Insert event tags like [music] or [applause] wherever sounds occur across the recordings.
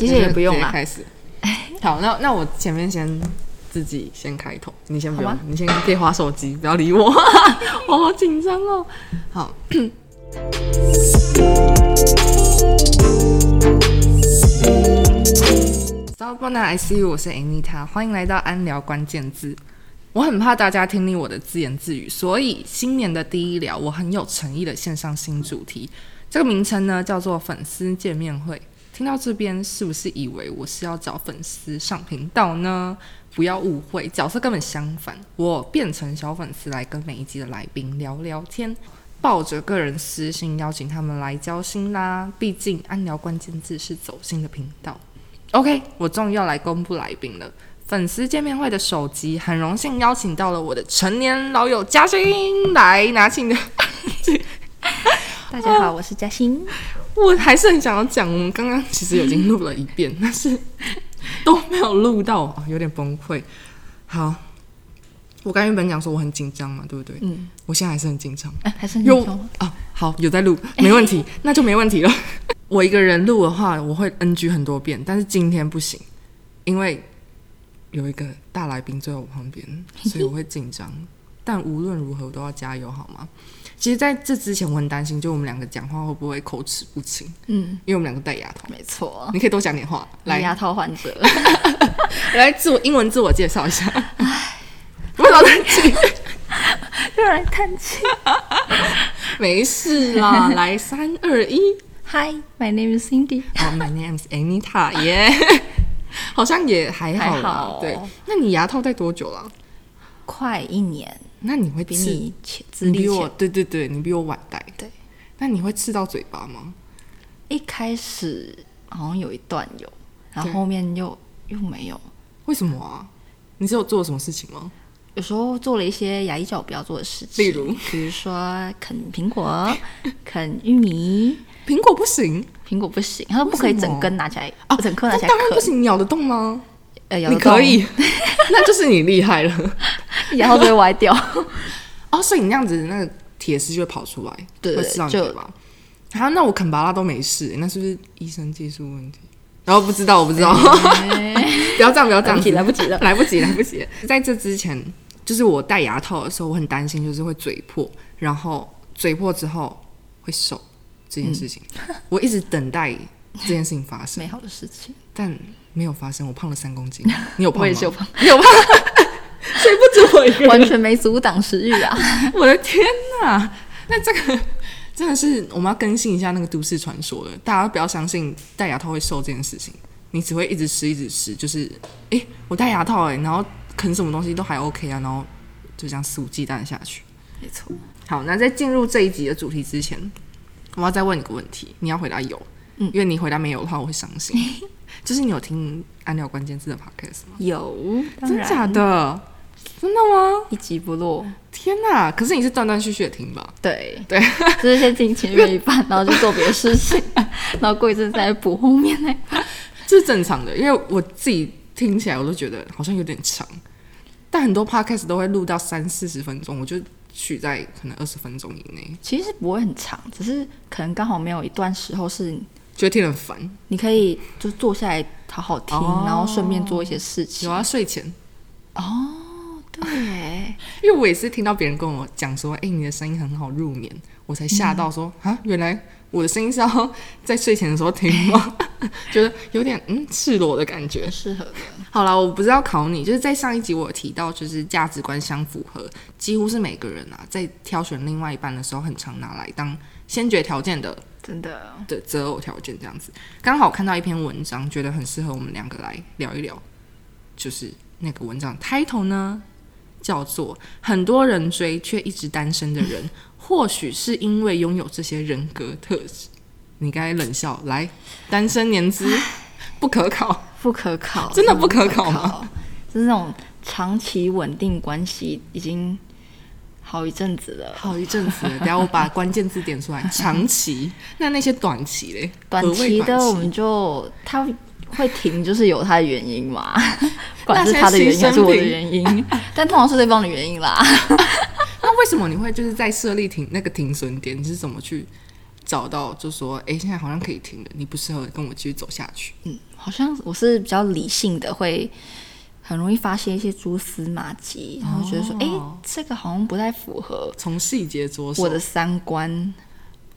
其实也不用啦。开始。[laughs] 好，那那我前面先自己先开头，你先不用，你先可以划手机，不要理我，[laughs] 我好紧张哦。好。早安，I see you，我是 Anita，欢迎来到安聊关键字。我很怕大家听腻我的自言自语，所以新年的第一聊，我很有诚意的献上新主题。这个名称呢叫做粉丝见面会。听到这边，是不是以为我是要找粉丝上频道呢？不要误会，角色根本相反，我变成小粉丝来跟每一集的来宾聊聊天，抱着个人私信邀请他们来交心啦。毕竟安聊关键字是走心的频道。OK，我终于要来公布来宾了。粉丝见面会的首集，很荣幸邀请到了我的成年老友嘉欣来拿起你的。大家好，我是嘉欣。我还是很想要讲，我们刚刚其实已经录了一遍，[laughs] 但是都没有录到，哦有点崩溃。好，我刚原本讲说我很紧张嘛，对不对？嗯，我现在还是很紧张。哎、还是很有说吗啊，好，有在录，没问题，[laughs] 那就没问题了。[laughs] 我一个人录的话，我会 NG 很多遍，但是今天不行，因为有一个大来宾坐在我旁边，所以我会紧张。但无论如何，我都要加油，好吗？其实，在这之前，我很担心，就我们两个讲话会不会口齿不清，嗯，因为我们两个戴牙套。没错，你可以多讲点话，来牙套患者。[laughs] 来自我英文自我介绍一下。为什么叹气？又来叹气。没事啦，[laughs] 来三二一。Hi, my name is Cindy。哦、m y name is Anita，[laughs] 耶、好像也还好啦。还好对，那你牙套戴多久了？快一年，那你会刺？比你比我。对对对，你比我晚戴。对，那你会刺到嘴巴吗？一开始好像有一段有，然后后面又又没有。为什么啊？你是有做什么事情吗？有时候做了一些牙医叫我不要做的事情，例如比如说啃苹果、[laughs] 啃玉米，苹果不行苹果不行，他说不可以整根拿起来，哦，整颗拿起来当然不行，咬得动吗？你可以，[laughs] 那就是你厉害了。[laughs] 然后就会歪掉。[laughs] 哦，所以你那样子，那个铁丝就会跑出来，对会刺到你就嘴巴。啊，那我啃拔拉都没事，那是不是医生技术问题？然后不知道，我不知道，不要这样，不要这样，来不及了来不及，来不及。在这之前，就是我戴牙套的时候，我很担心，就是会嘴破，然后嘴破之后会瘦这件事情，我一直等待这件事情发生，美好的事情，但没有发生。我胖了三公斤，[laughs] 你有胖吗？我也是有胖，你有胖，[laughs] 所以不止我一个人完全没阻挡食欲啊！[laughs] 我的天哪！那这个真的是我们要更新一下那个都市传说了，大家不要相信戴牙套会瘦这件事情，你只会一直吃一直吃，就是诶，我戴牙套诶，然后啃什么东西都还 OK 啊，然后就这样肆无忌惮下去。没错，好，那在进入这一集的主题之前，我要再问你个问题，你要回答有，嗯因为你回答没有的话，我会伤心。就是你有听安聊关键字的 podcast 吗？有，真假的？真的吗？一集不落。天哪！可是你是断断续续的听吧？对对，就是先听前面一半，然后就做别的事情，[laughs] 然后过一阵再补后面那。这是正常的，因为我自己听起来我都觉得好像有点长，但很多 podcast 都会录到三四十分钟，我就取在可能二十分钟以内，其实不会很长，只是可能刚好没有一段时候是觉得听得很烦。你可以就坐下来好好听，哦然后顺便做一些事情。有啊，睡前，哦对，[laughs] 因为我也是听到别人跟我讲说，哎、你的声音很好入眠，我才吓到说，啊、原来我的声音是要在睡前的时候听吗？[laughs] 觉得有点嗯赤裸的感觉。适合的。好了，我不是要考你，就是在上一集我有提到，就是价值观相符合，几乎是每个人啊，在挑选另外一半的时候，很常拿来当先决条件的真的，的择偶条件这样子。刚好看到一篇文章，觉得很适合我们两个来聊一聊。就是那个文章 title 呢，叫做《很多人追却一直单身的人，[laughs] 或许是因为拥有这些人格特质》。你该冷笑，来，单身年资不可考。不可考，真的不可考吗？就是那种长期稳定关系已经好一阵子了，好一阵子了，等下我把关键字点出来。[laughs] 长期，那那些短期嘞？短期的我们就它会停，就是有它的原因嘛，[laughs] 管是那些他的原因还是我的原因，[laughs] 但通常是对方的原因啦。那为什么你会就是在设立停那个停损点？你是怎么去找到，就说，哎、现在好像可以停了，你不适合跟我继续走下去。嗯，好像我是比较理性的，会很容易发现一些蛛丝马迹，然后觉得说，哎、哦这个好像不太符合从细节着手，我的三观。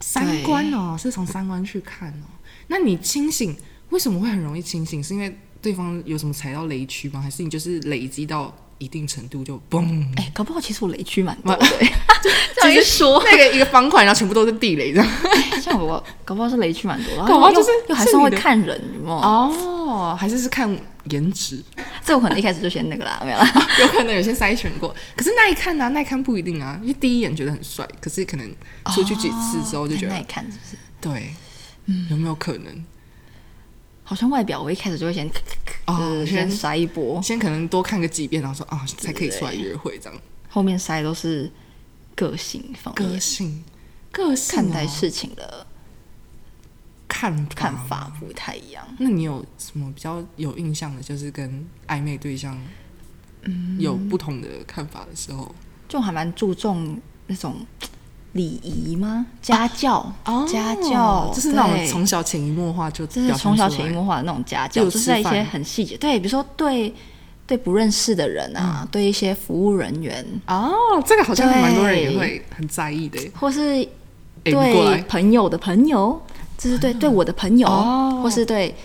三观哦，是从三观去看哦。那你清醒为什么会很容易清醒？是因为对方有什么踩到雷区吗？还是你就是累积到一定程度就嘣？哎、搞不好其实我雷区蛮多的、欸，[laughs] 这样一说，那个一个方块，然后全部都是地雷这样。[laughs] 像我搞不好是雷区蛮多，然后又搞不好就是又还算会是你的看人，有没有？哦，还是是看颜值，这我可能一开始就先那个啦，[laughs] 没有啦。有可能有些筛选过。可是耐看呢、啊，耐看不一定啊，因为第一眼觉得很帅，可是可能出去几次之后就觉得，哦耐看，是不是？对，有没有可能？好像外表我一开始就会先，哦就是先先筛一波，先可能多看个几遍，然后说啊，才可以出来约会这样。后面筛都是个性方个性，个性、看待事情的看法看法不太一样。那你有什么比较有印象的，就是跟暧昧对象，有不同的看法的时候？就还蛮注重那种礼仪吗？家教，家教，哦就是那种对。从小潜移默化就就是从小潜移默化的那种家教，就就是在一些很细节，对，比如说对对不认识的人啊，嗯。对一些服务人员，哦，这个好像蛮多人也对。会很在意的。或是对，朋友的朋友，就是对对我的朋友，哦或是对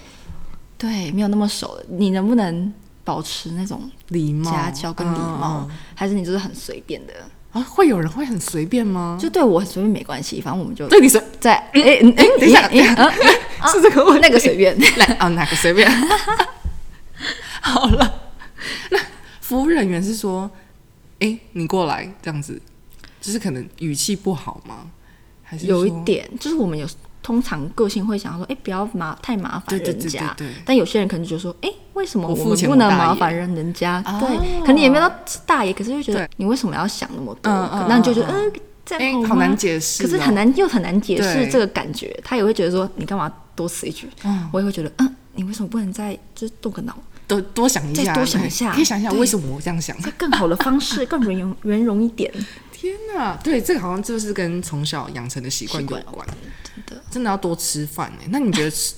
对没有那么熟，你能不能保持那种礼貌、家教跟礼貌，还是你就是很随便的？啊，会有人会很随便吗？就对我很随便没关系，反正我们就对你随在哎哎哎，等一下是这个问题，那个随便，来啊，哪个随便？[laughs] 好了，那服务人员是说，哎、你过来这样子，就是可能语气不好吗？还是有一点，就是我们有通常个性会想说，哎、不要麻太麻烦人家。对对但有些人可能就觉得说，哎、为什么我们不能麻烦人人家？哦对，可能也没有到大爷，可是就觉得你为什么要想那么多？那你就觉得，嗯呃，这哎、样吗好难解释、可是很。难又很难解释对这个感觉，他也会觉得说，你干嘛多此一举？嗯我也会觉得，嗯，你为什么不能再就是动个脑，多多想一下，再多想一下可以想一下为什么我这样想。再更好的方式，[laughs] 更圆融圆融一点？天哪，对，这个好像就是跟从小养成的习惯有关，真的，真的要多吃饭哎。那你觉得吃？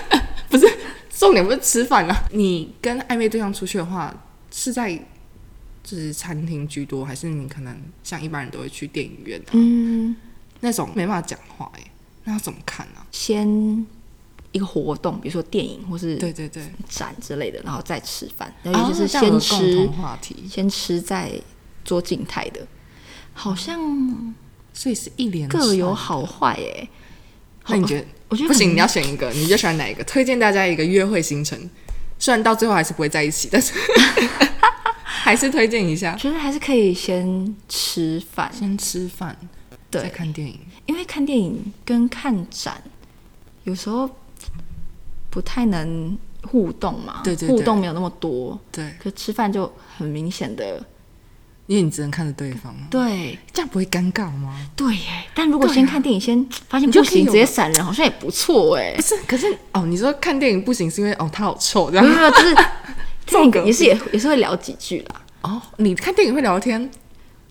[laughs] 不是重点不是吃饭啊？你跟暧昧对象出去的话，是在就是餐厅居多，还是你可能像一般人都会去电影院啊？嗯，那种没办法讲话哎，那要怎么看啊？先一个活动，比如说电影或是对对对，展之类的，然后再吃饭，然后也就是先共吃、同话题，先吃再做静态的，好像所以是一连各有好坏哎、那你觉得？我觉得不行，你要选一个，你就喜欢哪一个？推荐大家一个约会行程，虽然到最后还是不会在一起，但是 [laughs] 还是推荐一下。觉得还是可以先吃饭，先吃饭，再对，看电影。因为看电影跟看展有时候不太能互动嘛，对对对互动没有那么多，对，可吃饭就很明显的，因为你只能看着对方，对这样不会尴尬吗？对耶。但如果先看电影，先发现不行，直接闪人，好像也不错哎不。是，可是哦，你说看电影不行，是因为哦他好臭这样没有，就是 [laughs] 这个也是也也是会聊几句啦，哦。你看电影会聊天，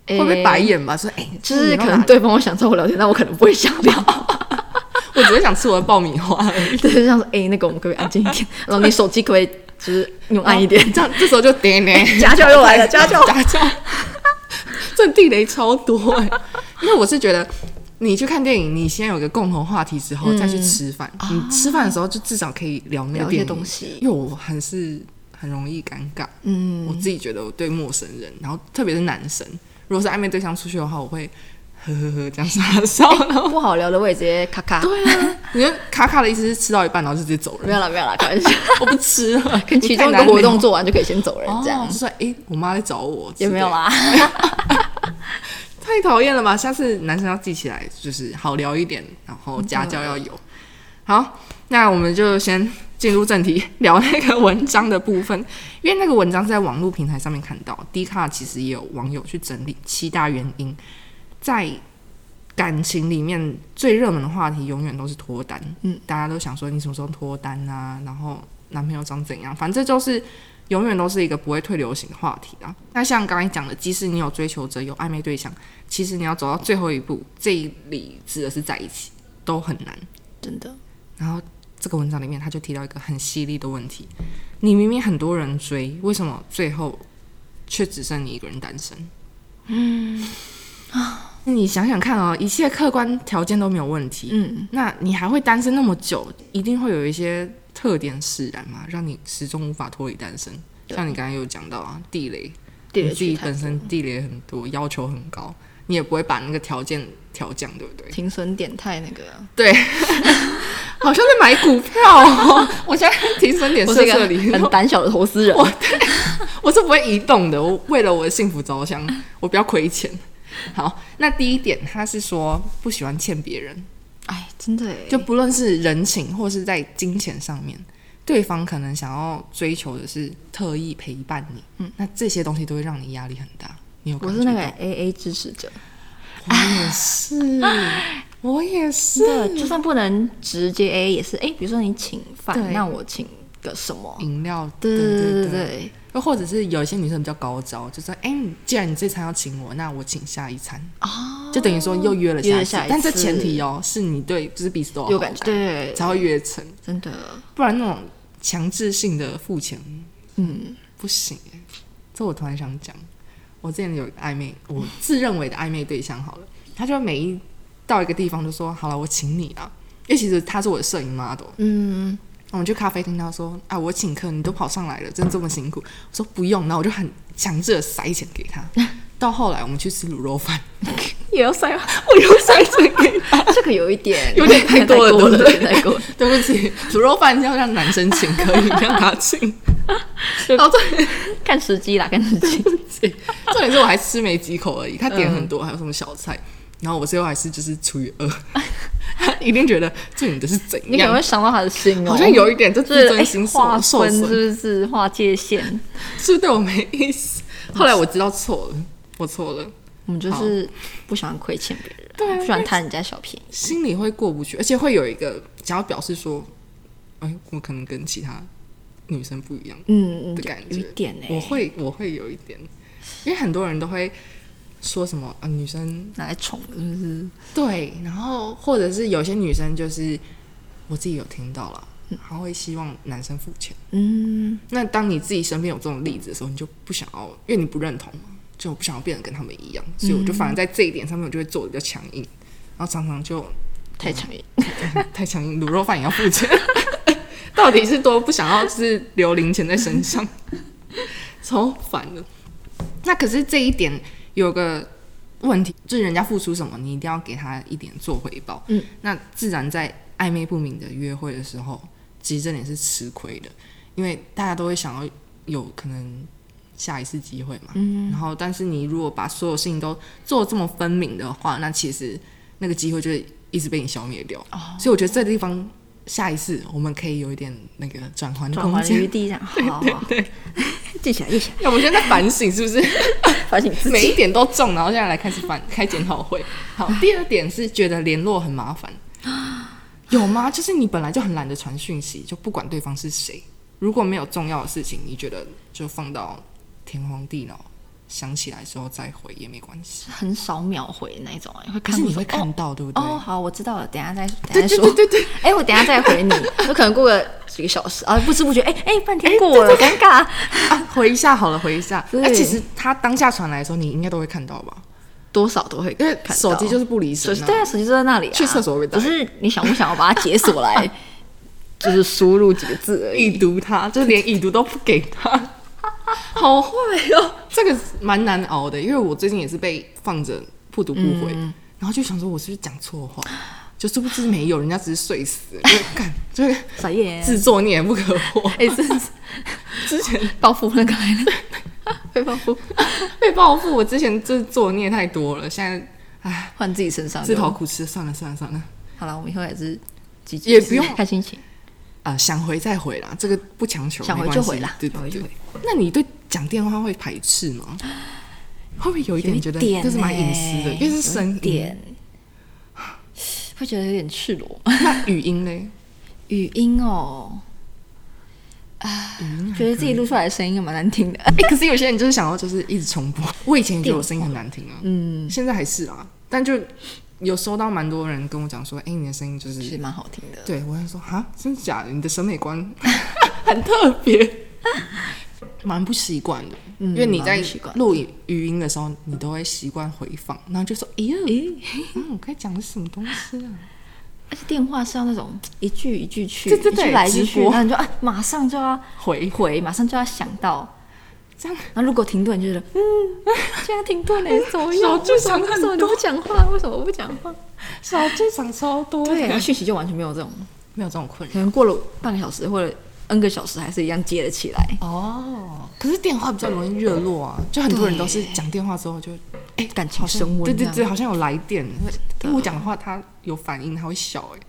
会会不会白？眼吧？说哎，就是可能对方会想找我聊天，但我可能不会想聊。[laughs] 我只是想吃我的爆米花而已。[laughs] 对，就像说，哎、那个我们可不可以安静一点？然后你手机可不可以就是用暗一点？这样这时候就点点家教又来了，家教。家教，这地雷超多哎、[laughs] 因为我是觉得。你去看电影，你先有个共同话题之后，再去吃饭。你吃饭的时候就至少可以聊那些东西因为我很是很容易尴尬，嗯，我自己觉得我对陌生人，然后特别是男生，如果是暧昧对象出去的话，我会呵呵呵这样傻笑，然后不好聊的我也直接咔咔。对啊，你说咔咔的意思是吃到一半然后就直接走人，没有了，没有了，开玩笑。我不吃了，跟其中一个活动做完就可以先走人，这样哦，就说哎、诶我妈在找我，也没有啦。啦。[laughs] 太讨厌了吧！下次男生要记起来，就是好聊一点，然后家教要有。好，那我们就先进入正题，聊那个文章的部分。因为那个文章是在网络平台上面看到，D 卡其实也有网友去整理七大原因，在感情里面最热门的话题永远都是脱单。嗯，大家都想说你什么时候脱单啊？然后男朋友长怎样？反正就是永远都是一个不会退流行的话题啊。那像刚才讲的，即使你有追求者、有暧昧对象，其实你要走到最后一步，这里指的是在一起，都很难。真的，然后这个文章里面他就提到一个很犀利的问题：你明明很多人追，为什么最后却只剩你一个人单身？嗯啊，那你想想看哦，一切客观条件都没有问题，嗯，那你还会单身那么久，一定会有一些特点使然嘛，让你始终无法脱离单身。像你刚才有讲到啊，地雷，地雷你自己本身地雷很多，要求很高，你也不会把那个条件调降，对不对？停损点太那个，对，[laughs] 好像在买股票哦。[laughs] 我现在停损点设这里，很胆小的投资人。[laughs] 我是不会移动的。我为了我的幸福着想，我不要亏钱。好，那第一点，他是说不喜欢欠别人，哎，真的耶。就不论是人情或是在金钱上面，对方可能想要追求的是特意陪伴你，嗯，那这些东西都会让你压力很大。你有感我是那个 A A 支持者，[laughs] 我也是，我也是，就算不能直接 A A，也是哎，比如说你请饭，那我请个什么？饮料，对对对对对。对，又或者是有一些女生比较高招，就说：“哎、你既然你这餐要请我，那我请下一餐。”哦，就等于说又约了下一次，约下一但这前提哦，是你对就是彼此都有感觉，对，才会约成，真的，不然那种强制性的付钱嗯，不行。这我突然想讲，我之前有一个暧昧，我自认为的暧昧对象好了，他就每一到一个地方就说：“好了，我请你啊。”因为其实他是我的摄影 model，嗯，我们去咖啡厅，他说：“啊，我请客，你都跑上来了，真这么辛苦。”我说：“不用。”然后我就很强制的塞钱给他。[laughs] 到后来我们去吃卤肉饭，[laughs] 也要塞吗？我又塞钱给他。[laughs] 这个有一点，有点太多了太过对不对有点太过了。对不起，卤肉饭要让男生请，可以让他请。然后重点看时机啦，看时机。重点是我还吃没几口而已，他点很多，还有什么小菜，然后我最后还是就是除以二。他 [laughs] 一定觉得这女的是怎你可能会样？伤到他的心哦，好像有一点就就是哎自尊心受划受是不是划界限？是不是对我没意思？后来我知道错了，我错了。我们就是不喜欢亏欠别人，不喜欢贪人家小便宜。心里会过不去，而且会有一个想要表示说，哎，我可能跟其他女生不一样嗯，的感觉，有一点呢、我会我会有一点，因为很多人都会说什么啊，女生拿来宠的，是不是？对，然后或者是有些女生就是我自己有听到了，她会希望男生付钱。嗯，那当你自己身边有这种例子的时候，你就不想要，因为你不认同嘛，就不想要变得跟他们一样，所以我就反而在这一点上面，我就会做的比较强硬，然后常常就太强硬。太强硬，卤肉饭也要付钱，到底是多不想要，是留零钱在身上，超烦的。那可是这一点有个问题，就是人家付出什么，你一定要给他一点做回报。嗯，那自然在暧昧不明的约会的时候，其实这点是吃亏的，因为大家都会想要有可能下一次机会嘛。嗯，然后但是你如果把所有事情都做这么分明的话，那其实那个机会就会一直被你消灭掉。哦所以我觉得这地方下一次我们可以有一点那个转换的空转换余间。地，这样 [laughs] 好记起来，记起来，那我们现在在反省是不是？[laughs] 反省自每一。点都中，然后现在来开始反开检讨会。好，[laughs] 第二点是觉得联络很麻烦，[gasps] 有吗？就是你本来就很懒得传讯息，就不管对方是谁，如果没有重要的事情，你觉得就放到天荒地老，想起来之后再回也没关系。很少秒回那种、哎，会看是你会看到，对不对？哦，好，我知道了，等一下再等下说。对对对，哎、我等一下再回你，有可能过个几个小时啊，不知不觉，哎、哎、半天过了，尴尬。啊，回一下好了，回一下。[laughs] 对哎、其实他当下传来的时候，你应该都会看到吧？多少都会因为看手机就是不离身、啊。手机对啊，手机就在那里、啊，去厕所会被打只是你想不想要把它解锁来，[laughs] 就是输入几个字而已已。读它，就连已读都不给他，[laughs] 好坏哦！这个蛮难熬的，因为我最近也是被放着不读不回，然后就想说我是不是讲错话，就是不知没有，人家只是睡死，就是干，[laughs] 就是傻眼，自作孽不可活。哎、这是。之前报复那个来了，[laughs] 被报复，被报复，我之前就是作孽太多了，现在哎，换自己身上自讨苦吃，算了算了算了，好了，我们以后也是也不用看心情，啊、想回再回啦，这个不强求，想回就回啦对对对。那你对讲电话会排斥吗？会不会有一点觉得点这是蛮隐私的，欸因为是声音。[sighs] 会觉得有点赤裸。那语音呢？语音哦，啊觉得自己录出来的声音也蛮难听的。[laughs] 哎、可是有些人就是想要就是一直重播。我以前也觉得我声音很难听啊，嗯，现在还是啊，但就有收到蛮多人跟我讲说，哎、你的声音就是其实蛮好听的。对，我会说啊，真的假的？你的审美观 [laughs] 很特别，[laughs] 蛮不习惯的。嗯因为你在录语语音的时候，你都会习惯回放，然后就说，哎呀，诶，嗯，我该讲的是什么东西啊？而且电话是要那种一句一句去，对对对一句来一句去，然后你就啊，马上就要回回，马上就要想到。这样然后如果停顿，就觉得嗯，现在停顿了，怎么样？小剧为什么场很为什么你不讲话？为什么我不讲话？小剧场超多的，对，然后讯息就完全没有这种，没有这种困扰可能过了半个小时或者 N 个小时，还是一样接得起来。哦。可是电话比较容易热络啊，就很多人都是讲电话之后就哎，感情升温对对对，好像有来电，因为我讲的话他有反应，他会笑哎，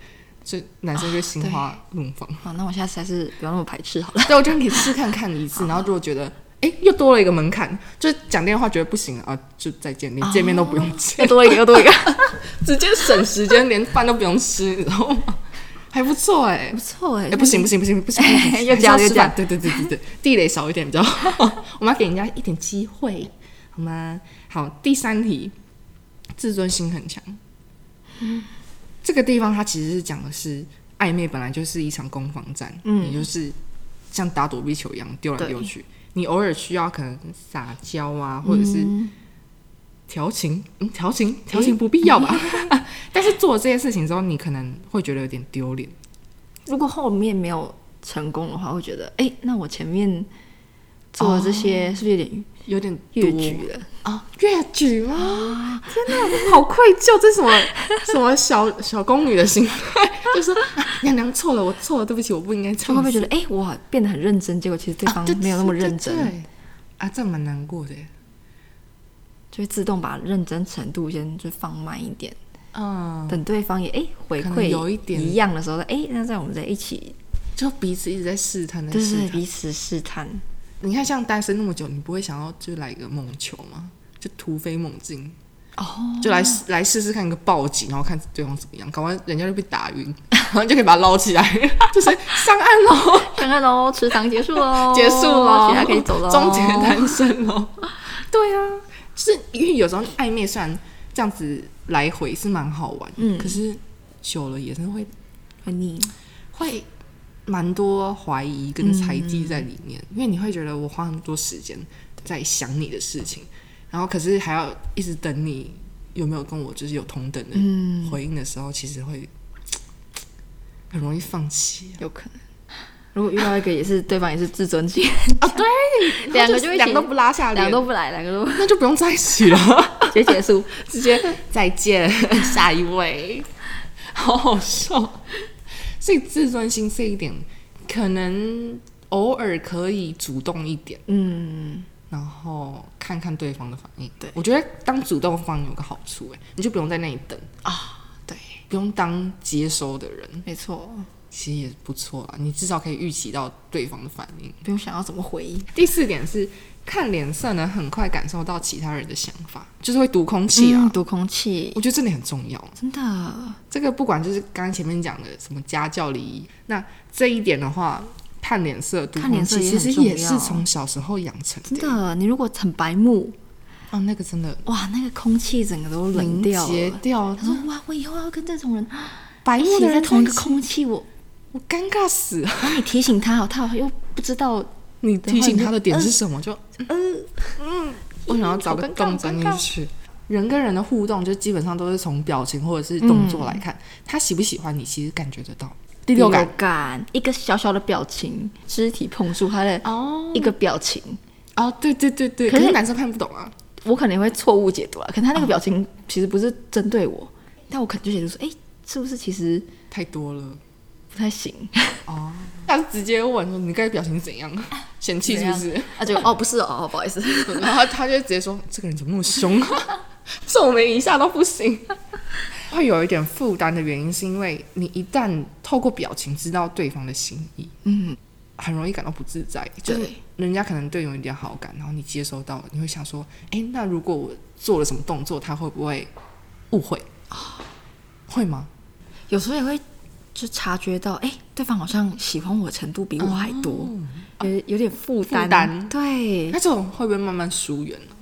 所以男生就心花怒放。好，那我下次还是不要那么排斥好了。对，我觉得你可以试看看一次，[laughs] 然后如果觉得哎、诶又多了一个门槛，就是讲电话觉得不行啊，就再见，连见面都不用见，又多一个，又多一个，[laughs] 直接省时间，连饭都不用吃，你知道吗？还不错哎、不错哎、哎、不行不行不行不行，不行又加又加对对对对对，地雷少一点比较好，[laughs] 我们要给人家一点机会，好吗？好，第三题，自尊心很强。这个地方它其实是讲的是暧昧本来就是一场攻防战，嗯也就是像打躲避球一样丢来丢去。你偶尔需要可能撒娇啊，或者是嗯调情，嗯，调情调情不必要吧？[laughs] 但是做了这些事情之后，你可能会觉得有点丢脸。如果后面没有成功的话，会觉得哎、那我前面做的这些是不是有点有点越多矩了？啊，越举吗？天哪，好愧疚，这是什么什么小小宫女的心态？[laughs] 就说、啊、娘娘错了，我错了，对不起，我不应该这就样。会不会觉得哎、我变得很认真，结果其实对方没有那么认真，啊，这蛮难过的。就会自动把认真程度先就放慢一点，嗯，等对方也哎、回馈有一点一样的时候，哎、那在我们在一起，就彼此一直在试探，在对对。彼此试探，你看，像单身那么久，你不会想要就来一个猛球吗？就突飞猛进，哦，就来试来试试看一个暴击，然后看对方怎么样，搞完人家就被打晕，[laughs] 然后就可以把他捞起来，[laughs] 就是上岸喽。上岸喽，池塘结束喽，[laughs] 结束喽，其他可以走了，终结单身喽。对啊，就是因为有时候暧昧虽然这样子来回是蛮好玩，嗯。可是久了也是会会腻，会蛮多怀疑跟猜忌在里面，嗯因为你会觉得我花很多时间在想你的事情，然后可是还要一直等你有没有跟我就是有同等的嗯，回应的时候，其实会很容易放弃、有可能。如果遇到一个也是对方也是自尊心，啊。对，[laughs] 两个就两都不拉下脸，两个都不来，两个都那就不用在一起了。[laughs] 直接结束。[laughs] 直接再见，下一位，好好笑。所以自尊心这一点，可能偶尔可以主动一点，嗯，然后看看对方的反应。对我觉得当主动方有个好处，哎，你就不用在那里等啊，对，不用当接收的人，没错，其实也不错啦。你至少可以预期到对方的反应。不用想要怎么回应。第四点是看脸色能，很快感受到其他人的想法，就是会读空气啊。嗯读空气我，觉得这点很重要。真的，这个不管就是刚刚前面讲的什么家教礼仪，那这一点的话，看脸色、读空气，看脸色其实也是从小时候养成的。真的，你如果很白目，哦，那个真的哇，那个空气整个都冷掉了。掉，他说：“哇，我以后要跟这种人白目的人在同一个，空气，我我尴尬死了。然后你提醒他好，他又不知道，你提醒他的点是什么？就嗯嗯，我想要找个洞钻进去。人跟人的互动，就基本上都是从表情或者是动作嗯来看，他喜不喜欢你，其实感觉得到。第第六感感，一个小小的表情，肢体碰触他的哦一个表情，哦，对对对对，可是可是男生看不懂啊。我可能会错误解读啊。可能他那个表情其实不是针对我，但我可能就解读说，哎、是不是其实太多了不太行？哦，[laughs] 他直接问说你刚才表情怎样，[laughs] 嫌弃是不是？啊，就哦，不是哦，不好意思。[laughs] 然后他他就直接说这个人怎么那么凶，皱眉一下都不行。会有一点负担的原因，是因为你一旦透过表情知道对方的心意，嗯，很容易感到不自在。就是对人家可能对你有一点好感，然后你接收到，你会想说，哎，那如果我做了什么动作，他会不会误会？会吗？有时候也会就察觉到，哎、对方好像喜欢我的程度比我还多，有、有点负担。负担对那，这种会不会慢慢疏远呢？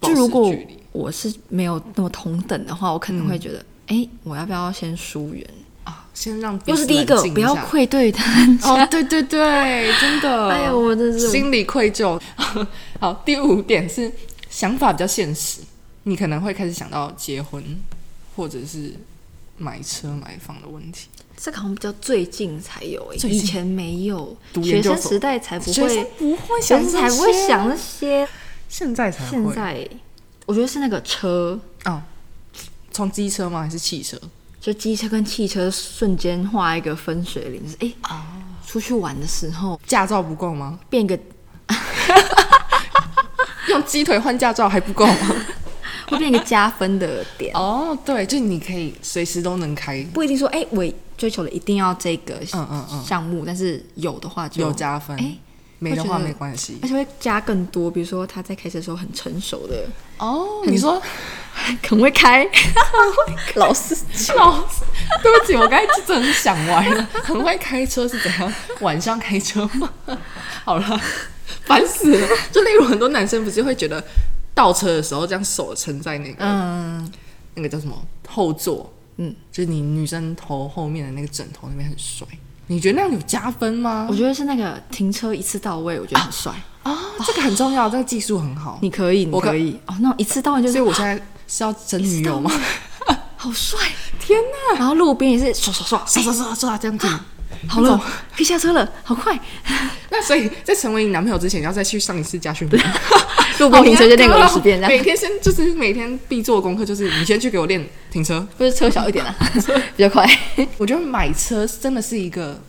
就如果我是没有那么同等的话，我可能会觉得，哎、我要不要先疏远？啊，先让又是第一个，不要愧对他。哦，对对对，真的，[laughs] 哎呀，我真是心里愧疚。[laughs] 好，第五点是想法比较现实，你可能会开始想到结婚，或者是买车买房的问题。这个好像比较最近才有诶、以前没有，学生时代才不会，不会想才不会想那些。现在才会现在我觉得是那个车，哦，从机车吗？还是汽车？就机车跟汽车瞬间画一个分水岭，就是哎、哦出去玩的时候驾照不够吗？变一个 [laughs] 用鸡腿换驾照还不够吗？会变一个加分的点，哦，对，就你可以随时都能开，不一定说哎、我追求的一定要这个嗯嗯嗯项目，但是有的话就有加分。哎没的话没关系而。且会加更多，比如说他在开车的时候很成熟的，哦，你说 [laughs] 很会开，[laughs] 老司机。对不起，我刚才真的想歪了。[laughs] 很会开车是怎样？晚上开车吗？好了，烦死了。就例如很多男生不是会觉得倒车的时候，这样手撑在那个、嗯，那个叫什么后座，嗯，就是你女生头后面的那个枕头那边很帅。你觉得那样有加分吗我？觉得是那个停车一次到位，我觉得很帅。啊，这个很重要，这个技术很好。你可以，你我可可以哦，那种一次到位就是所以我现在是要整女友吗？好帅，天哪！然后路边也是刷刷刷，刷刷刷刷这样子。好了，可以下车了，好快。[laughs] 那所以在成为你男朋友之前，要再去上一次家训班。[laughs] 路边停车就练个五十遍，这样每天先就是每天必做的功课就是你先去给我练停车。不是车小一点啊，[laughs] 比较快。我觉得买车真的是一个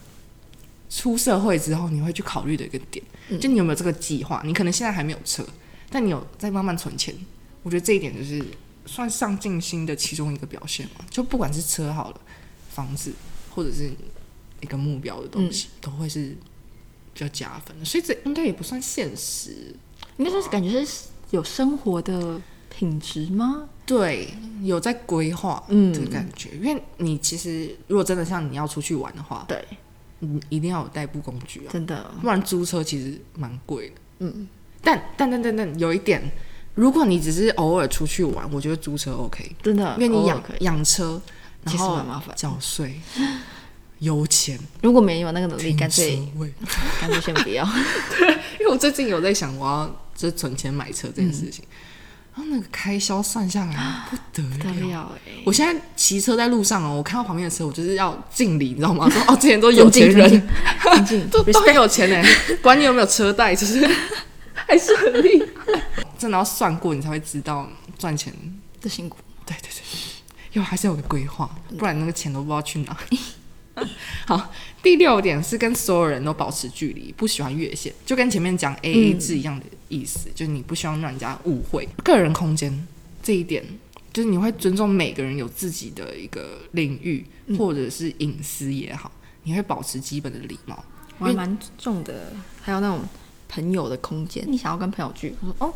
出社会之后你会去考虑的一个点，嗯就你有没有这个计划？你可能现在还没有车，但你有在慢慢存钱。我觉得这一点就是算上进心的其中一个表现嘛。就不管是车好了，房子或者是一个目标的东西，嗯都会是比较加分的。所以这应该也不算现实。应该说是感觉是有生活的品质吗？对，有在规划嗯的感觉，因为你其实如果真的像你要出去玩的话，对，你一定要有代步工具啊，真的，不然租车其实蛮贵的。嗯，但但但但但有一点，如果你只是偶尔出去玩，我觉得租车 OK，真的，因为你养。养车，然后蛮麻烦缴税、油钱、[laughs] 如果没有那个能力，干脆位。[laughs] 干脆先不要。[laughs] 对因为我最近有在想，我要就是存钱买车这件事情，然后那个开销算下来不得不了。要哎，我现在骑车在路上哦，我看到旁边的车，我就是要敬礼，你知道吗？[laughs] 说哦，之前都有钱人，[laughs] 都都很有钱呢，管你有没有车贷，就是 [laughs] 还是很厉害。真的要算过，你才会知道赚钱。的辛苦。对对对，要还是有个规划，不然那个钱都不知道去哪。好，第六点是跟所有人都保持距离，不喜欢越线，就跟前面讲 A A 制一样的意思，就是你不希望让人家误会。个人空间这一点，就是你会尊重每个人有自己的一个领域、或者是隐私也好，你会保持基本的礼貌。我还蛮重的，还有那种朋友的空间。你想要跟朋友聚，我说哦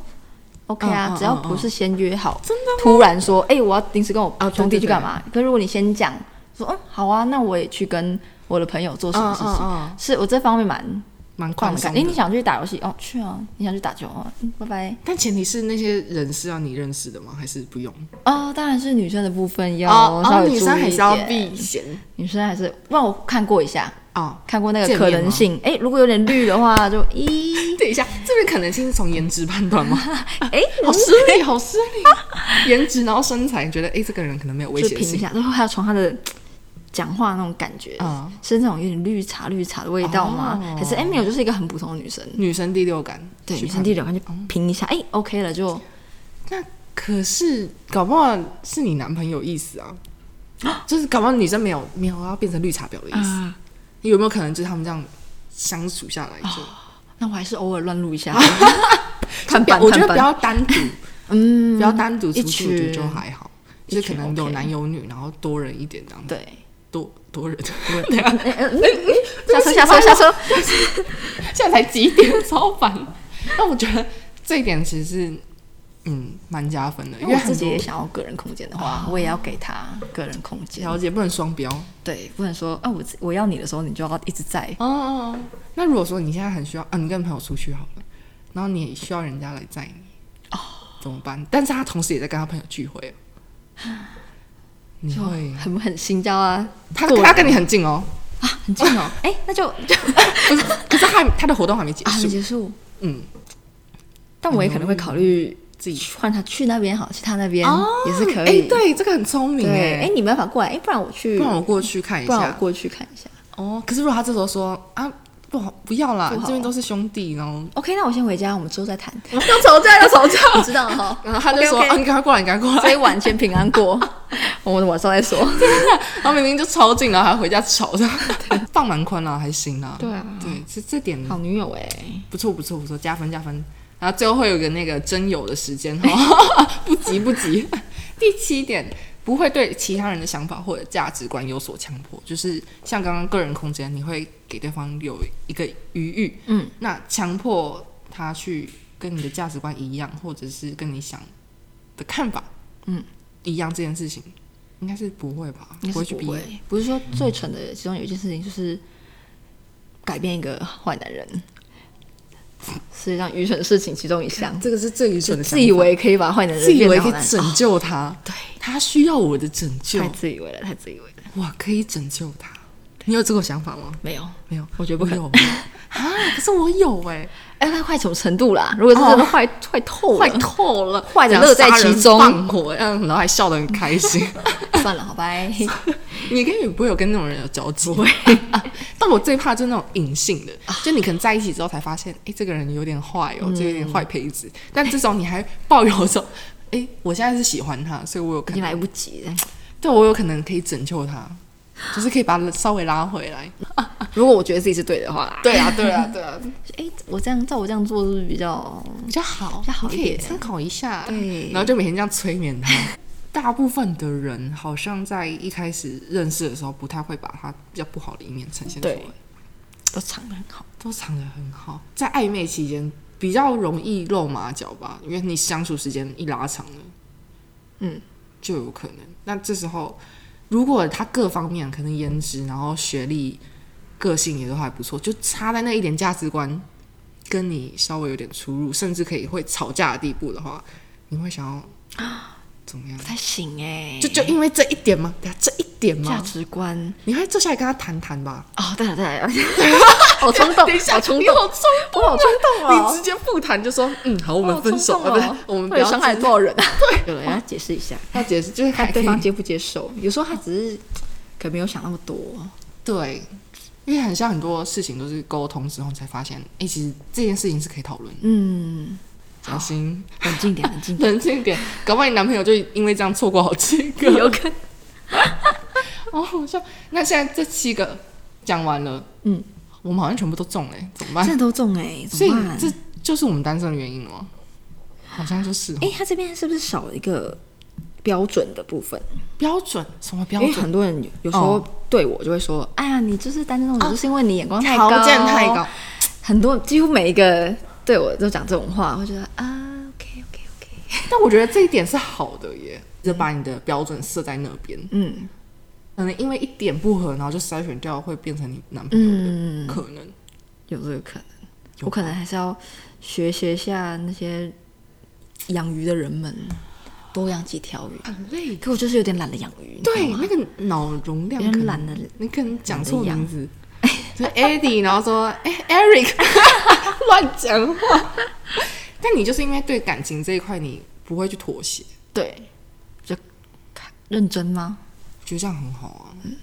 ，OK 啊，只要嗯不是先约好，真的突然说，哎、我要临时跟我啊对兄弟去干嘛？可是如果你先讲，说嗯好啊，那我也去跟我的朋友做什么事情，嗯嗯是我这方面蛮蛮宽的感觉。你想去打游戏哦，去啊；你想去打球哦，嗯，拜拜。但前提是那些人是要你认识的吗？还是不用？哦，当然是女生的部分要哦稍微女生还是要避嫌女生还是，让我看过一下，哦。看过那个可能性。哎、如果有点绿的话，[laughs] 就咦，等一下，这边可能性是从颜值判断吗？[laughs] 哎、[laughs] 好失礼，好失礼。颜值，然后身材，觉得哎、诶这个人可能没有威胁性。就评一下，然后还有从他的讲话那种感觉，嗯。是那种有点绿茶绿茶的味道吗？哦。还是哎没有，就是一个很普通的女生？女生第六感，对，女生第六感就评一下，哎、o k 了就那可是搞不好是你男朋友意思啊，就是搞不好女生没有没有要变成绿茶婊的意思。啊，你有没有可能就是他们这样相处下来就？那我还是偶尔乱录一下，[laughs] 看版我觉得不要单独，[laughs] 嗯，不要单独出一去，就还好。就可能有男有女，然后多人一点这样。子，对，多多人。对 [laughs] 啊哎哎下车下车下车，[laughs] 现在才几点，[laughs] 超烦。那我觉得这一点其实是，嗯，蛮加分的，因因为我自己也想要个人空间的话，我也要给他个人空间。了解不能双标。对，不能说啊，我我要你的时候，你就要一直在。哦哦，哦那如果说你现在很需要，啊，你跟朋友出去好了，然后你也需要人家来载你，怎么办？但是他同时也在跟他朋友聚会，你就会很很心焦啊他过他跟你很近哦，啊，很近哦。哎，那就 [laughs] [laughs] 就可是他他的活动还没结啊，还没束，结束。嗯，但我也可能会考虑自己换他去那边好，去他那边也是可哎、以。对，这个很聪明对，哎、哎，你没办法过来，哎，不然我去，不然我过去看一下。不然我过去看一下。哦，可是如果他这时候说啊，不好，不要啦，这边都是兄弟，然后 OK，那我先回家，我们之后再谈。[laughs] 要吵架要吵架，我知道 [laughs] 哈。然后他就说你赶快过来，你赶快过来，这一晚先平安过，[laughs] 我们晚上再说。然后明明就超近，然后还回家吵，这样放蛮宽啦，还行啦。对啊对，这这点好女友哎，不错不错不错，加分加分。然后最后会有个那个真友的时间哈，不急不急。第七点，不会对其他人的想法或者价值观有所强迫，就是像刚刚个人空间，你会给对方有一个余裕。嗯，那强迫他去跟你的价值观一样，或者是跟你想的看法，嗯，一样这件事情，应该是不会吧？应该会去逼。是不会。不是说最蠢的，其中有一件事情就是改变一个坏男人，世界上愚蠢的事情其中一项，[laughs] 这个是最愚蠢的想法，自以为可以把坏男人自以为可以拯救他，哦对，他需要我的拯救。太，自以为了，太自以为了。我可以拯救他。你有这个想法吗？没有，没有，我觉得不可能。有啊！[laughs] 可是我有哎、哎，他坏什么程度啦？如果是真的坏坏透了，坏透了，坏的乐在其中放火，嗯，然后还笑得很开心。[laughs] 算了，好吧。[laughs] 你跟你不会有跟那种人有交集，不会。[laughs] 但我最怕就是那种隐性的，就你可能在一起之后才发现，哎、这个人有点坏哦，这个有点坏胚子。但至少你还抱有说，哎、我现在是喜欢他，所以我有可能来不及了。对我有可能可以拯救他，就是可以把他稍微拉回来。[laughs] 如果我觉得自己是对的话，对啊，对啊，对啊，[laughs] 哎，我这样照我这样做是不是比较比较好，比较好一点你可以参考一下。对然后就每天这样催眠他。[laughs] 大部分的人好像在一开始认识的时候，不太会把他比较不好的一面呈现出来对，都藏得很好。都藏得很好。在暧昧期间比较容易露马脚吧，因为你相处时间一拉长了，嗯，就有可能。那这时候，如果他各方面可能颜值，然后学历、个性也都还不错，就差在那一点价值观跟你稍微有点出入，甚至可以会吵架的地步的话，你会想要怎么样不？太行哎，就就因为这一点吗？对啊，这一点吗？价值观你会坐下来跟他谈谈吧？哦，对了对了，[laughs] 好冲动，好冲动，你好冲我好冲动啊你直接不谈就说嗯好，我们分手，哦啊不是我们不要会伤害继多少人啊？对，有人要解释一下，要解释，就是看对方接不接受。有时候他只是可能没有想那么多，对，因为很像很多事情都是沟通之后才发现，哎、其实这件事情是可以讨论的。嗯，小心，冷静点，冷静点，冷静一点，搞不好你男朋友就因为这样错过好几个，有可能。[laughs] 哦好笑。那现在这七个讲完了，嗯，我们好像全部都中了、怎么办？这都中哎，怎所以？这就是我们单身的原因了吗？好像就是哦、哎，他这边是不是少了一个标准的部分？标准什么标准？因为很多人有有时候哦对我就会说：“哎呀，你就是单身就是因为你眼光太高，条件太高。。”很多几乎每一个对我都讲这种话，我觉得啊，OK OK OK，[laughs] 但我觉得这一点是好的耶，就把你的标准设在那边，嗯可能因为一点不合，然后就筛选掉，会变成你男朋友的嗯，可能。有这个可能。我可能还是要学学一下那些养鱼的人们，多养几条鱼。很累。可我就是有点懒得养鱼，对，那个脑容量有可能点懒得你可能讲错名字，[laughs] 就 Eddie，然后说哎、Eric，[laughs] 乱讲话。[laughs] 但你就是因为对感情这一块你不会去妥协，对，就看认真吗？我觉得这样很好啊。嗯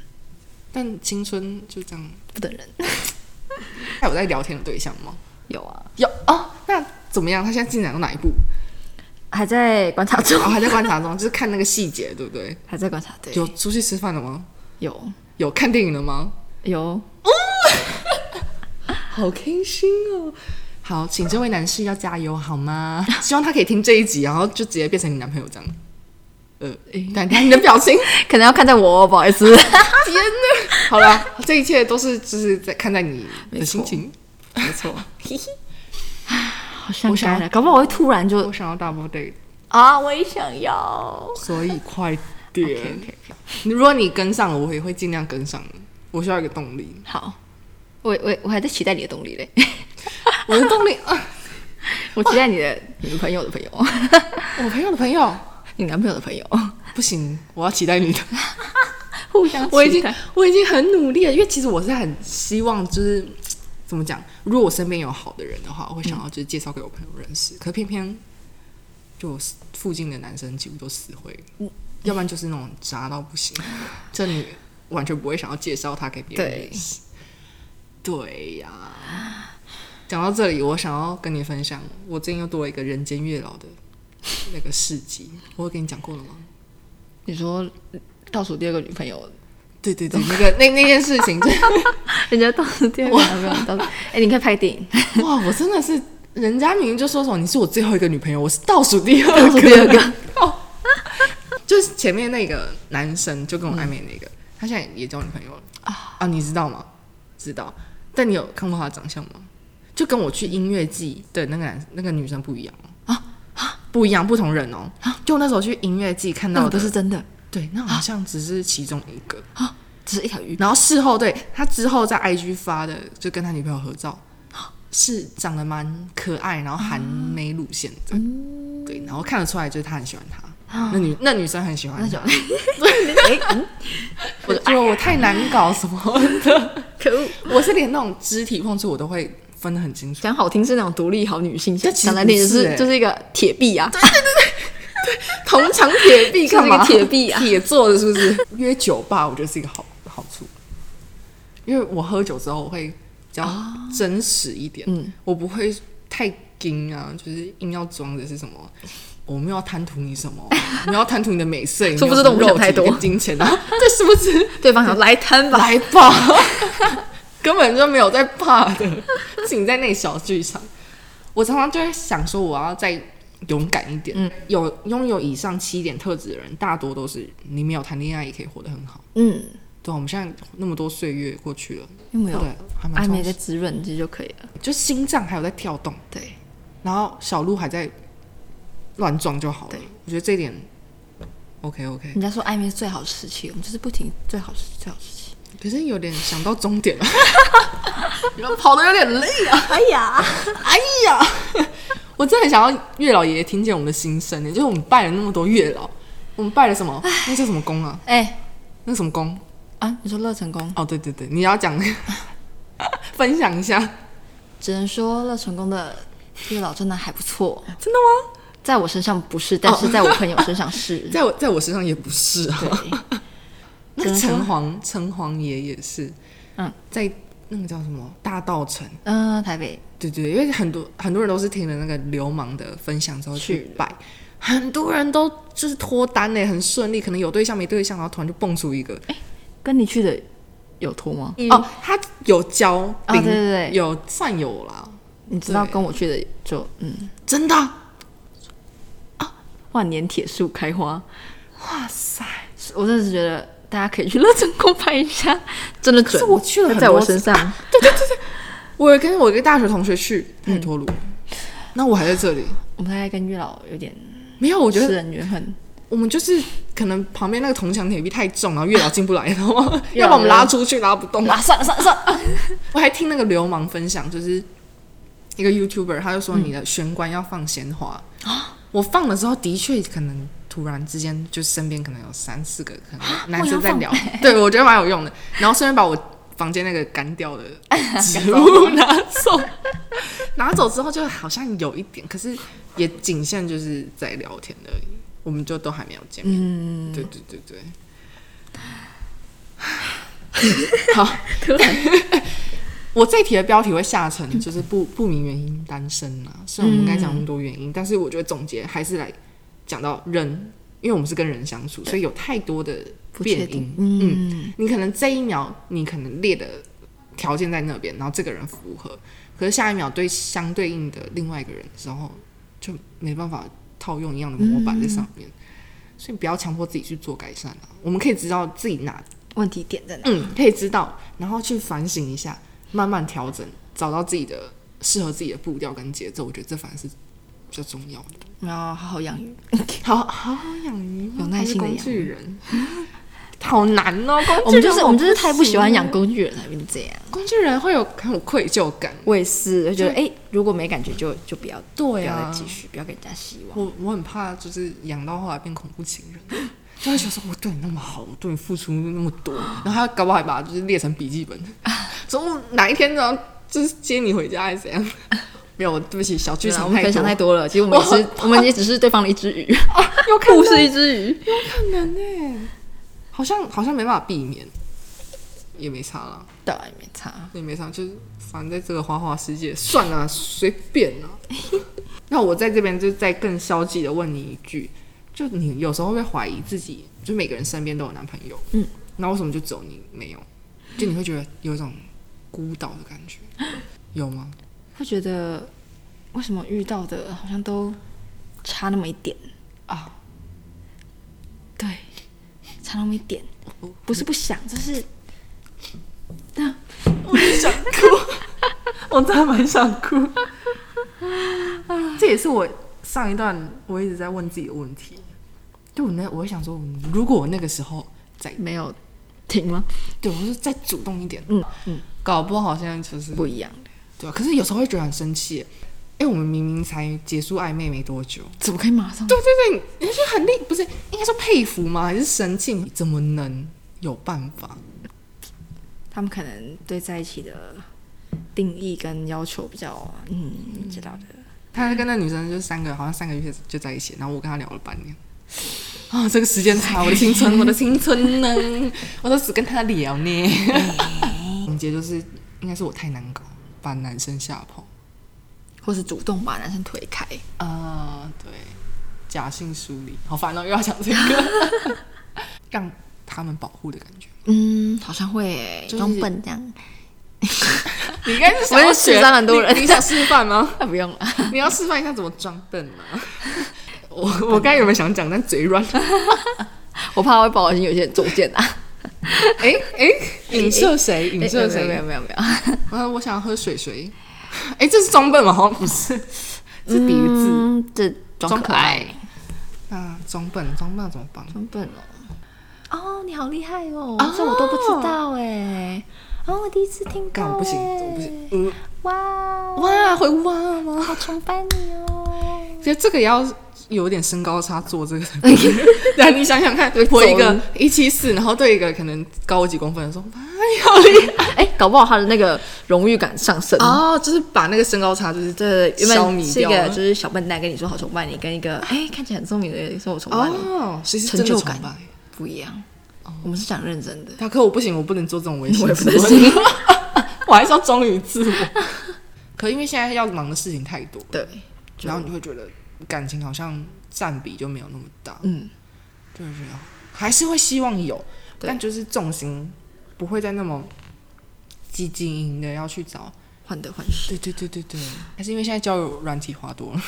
但青春就这样，不等人。还有在聊天的对象吗？有啊，有哦，那怎么样？他现在进展到哪一步？还在观察中哦，，还在观察中，就是看那个细节，对不对？还在观察。对，有出去吃饭了吗？有有看电影了吗？有，[laughs] 好开心哦！好，请这位男士要加油好吗？[laughs] 希望他可以听这一集，然后就直接变成你男朋友这样。呃，看看你的表情，[laughs] 可能要看在我哦，不好意思。天哪！好了，这一切都是就是在看在你的心情。没错，好像我想该了，搞不好我会突然就我想要 double date，啊，我也想要。所以快点。如果你跟上了，我也会尽量跟上的。我需要一个动力，好，我我我还在期待你的动力嘞，[laughs] 我的动力啊，[laughs] 我期待你的女朋友的朋友，[laughs] 我朋友的朋友？你男朋友的朋友，不行，我要期待你的。互相我已经我已经很努力了，因为其实我是很希望就是怎么讲，如果我身边有好的人的话，我会想要就是介绍给我朋友认识。可偏偏就我附近的男生几乎都死灰，要不然就是那种渣到不行，这你完全不会想要介绍他给别人对。认识。对呀、讲到这里，我想要跟你分享，我最近又多了一个人间月老的那个事迹，我有跟你讲过了吗？你说倒数第二个女朋友，对对对，那个那那件事情，就 [laughs] 人家倒数第二个男朋友倒数，哎、你可以拍电影，哇，我真的是，人家明明就说什么你是我最后一个女朋友，我是倒数第二个，倒数第二个，[laughs] 哦。就是前面那个男生就跟我暧昧那个，他现在也交女朋友了。啊。啊，你知道吗？知道，但你有看过他的长相吗？就跟我去音乐季的那个男那个女生不一样哦。啊？不一样，不同人哦。啊。就那时候去音乐季看到的，都是真的，对，那好像只是其中一个。啊。只是一条鱼。然后事后对他之后在 IG 发的，就跟他女朋友合照，是长得蛮可爱，然后韩妹路线的，对，然后看得出来就是他很喜欢他，那女那女生很喜欢那就他，[laughs] 哎、嗯，[laughs] 我太难搞什么的，[laughs] 可恶！我是连那种肢体碰触我都会分得很清楚，讲好听是那种独立好女性，讲难听就是就是一个铁臂啊对对对，铜墙铁壁干嘛？铁壁啊铁做的是不是？约酒吧我觉得是一个好好处，因为我喝酒之后我会比较真实一点，嗯，我不会太硬啊，就是硬要装的是什么。我没有要贪图你什么，[laughs] 没有要贪图你的美色，也没有殊不知都我们肉太多跟金钱啊，[laughs] 这是不是？对方想来贪吧，来吧，[laughs] 根本就没有在怕的，仅在那小剧场。我常常就会想说，我要再勇敢一点。嗯有拥有以上七点特质的人，大多都是你没有谈恋爱也可以活得很好。嗯，对啊，我们现在那么多岁月过去了，有没有对，还蛮暧昧充实在滋润，这就可以了。就心脏还有在跳动，对，然后小鹿还在乱撞就好了对。我觉得这一点 OK OK，人家说暧昧是最好的时期，我们就是不停最好时最好时期。可是有点想到终点了，[laughs] 你们跑的有点累啊。哎呀，哎呀，我真的很想要月老爷爷听见我们的心声呢。就是我们拜了那么多月老，我们拜了什么？那叫什么宫啊？哎那什么宫？啊，你说乐成功，哦，对对对，你要讲 [laughs] 分享一下。只能说乐成功的月老真的还不错，真的吗？在我身上不是，但是在我朋友身上是。[laughs] 在我在我身上也不是。啊。对，[laughs] 那城隍城隍爷也是，嗯，在那个叫什么大道城。嗯、台北。对对，因为很多很多人都是听了那个流氓的分享之后去拜，很多人都就是脱单呢，很顺利，可能有对象没对象，然后突然就蹦出一个，跟你去的有脱吗？哦，他有交啊，对对对。有算有啦，你知道跟我去的就嗯，真的，万年铁树开花，哇塞！我真的是觉得大家可以去乐成功拍一下，[laughs] 真的准。是我去了很在多我身上对对对，我有跟我一个大学同学去，他也脱乳，那我还在这里，我们大概跟月老有点没有，我觉私得人缘分。我们就是可能旁边那个铜墙铁壁太重，然后月老进不来，然后 [laughs] 要把我们拉出去，拉不动。[laughs] 啊，算了算了算了，我还听那个流氓分享，就是一个 YouTuber，他就说你的玄关要放鲜花。我放的时候，的确可能突然之间，就身边可能有三四个可能 [gasps] 男生在聊，[laughs] 对我觉得蛮有用的。然后顺便把我房间那个干掉的 [laughs] 植物 [laughs] 拿走，拿走之后就好像有一点，可是也仅限就是在聊天而已，我们就都还没有见面。嗯，对对对对。好，我这一题的标题会下成就是不不明原因单身啊。虽然我们刚才讲那么多原因，但是我觉得总结还是来讲到人，因为我们是跟人相处，所以有太多的变因定。。嗯，你可能这一秒你可能列的条件在那边，然后这个人符合，可是下一秒对相对应的另外一个人的时候，就没办法套用一样的模板在上面。所以不要强迫自己去做改善啊。我们可以知道自己哪问题点在哪？嗯，可以知道，然后去反省一下，慢慢调整，找到自己的适合自己的步调跟节奏。我觉得这反而是比较重要的。然后好好养鱼，[laughs] 好好好养鱼，有耐心地工养具人。[laughs] 好难哦。[laughs] 工具人我们就是我们就是太不喜欢养工工具人才变成这样。工具人，会有很有愧疚感。我也是，就觉得哎、诶如果没感觉就就不要，对不要啊再继续，不要给人家希望。我我很怕，就是养到后来变恐怖情人，[gasps] 就会想说我对你那么好，我对你付出那么多，然后他搞不好还把它就是列成笔记本，说我哪一天呢就是接你回家还是怎样？[laughs] 没有，对不起，小剧场我们分享太多，了，其实我们也 [laughs] 是，我们也只是对方的一只鱼，[laughs] 有可故事一只鱼。有可能呢，好像好像没办法避免，也没差了，倒也没差，也没差，就是反正在这个花花世界，算了，随便了。那我在这边就再更消极的问你一句，就你有时候会怀疑自己，就每个人身边都有男朋友，嗯，那为什么就只有你没有？就你会觉得有一种孤岛的感觉，有吗？会觉得为什么遇到的好像都差那么一点啊？对，差那么一点，不是不想，就是那 [laughs] 我也想哭，我真的蛮想哭。[laughs] 这也是我上一段我一直在问自己的问题。就我那，我会想说，如果我那个时候再没有停吗？对我是再主动一点，嗯嗯，搞不好现在就是不一样的，对啊。可是有时候会觉得很生气，哎，我们明明才结束暧昧没多久，怎么可以马上？对对对，你就很厉，不是应该说佩服吗？还是生气？你怎么能有办法？他们可能对在一起的定义跟要求比较，嗯，你知道的。他跟那女生就三个，好像三个月就在一起，然后我跟他聊了半年。啊、这个时间差，我的青春，[laughs] 我的青春呢？我都只跟他聊呢。总结就是，应该是我太难搞，把男生吓跑。或是主动把男生推开，啊、对，假性疏离，好烦哦，又要讲这个，[laughs] 让他们保护的感觉。[laughs] 嗯，好像会诶，就是装笨这样，[laughs] 你应该是我是学伤很多人你你想示范吗？那不用了。你要示范一下怎么装笨吗？我我刚才有没有想讲，但嘴软。我怕会不小心有些人中箭啊。[laughs] 哎哎，影射谁？影射谁？没有没有没有 [laughs] 我想喝水水。[laughs] 哎，这是装笨吗？好像不是，是比喻字。嗯，这装装可可爱爱，啊，装笨，装笨怎么办？装笨哦。哦，你好厉害哦，啊这我都不知道哎。哦，我第一次听到干不行，不行。嗯，哇哇，会哇吗？好崇拜你哦。觉得这个也要有点身高差做这个。[laughs] 对，你想想看，[laughs] 我一个一七四，然后对一个可能高我几公分的说，哇，你好厉害 [laughs] 哎，搞不好他的那个荣誉感上升。哦，就是把那个身高差就是对，原消本是一弭掉就是小笨蛋跟你说好崇拜你，跟一个哎看起来很聪明的人说我崇拜你，哦，谁是成就感真的崇拜？不一样。我们是讲认真的，大哥我不行，我不能做这种危险我也不之能问，我还是要忠于自我。可因为现在要忙的事情太多，对，然后你会觉得感情好像占比就没有那么大，嗯，对对对，还是会希望有，但就是重心不会再那么积极营的要去找。患得患失。对对对对对，还是因为现在交友软体滑多了，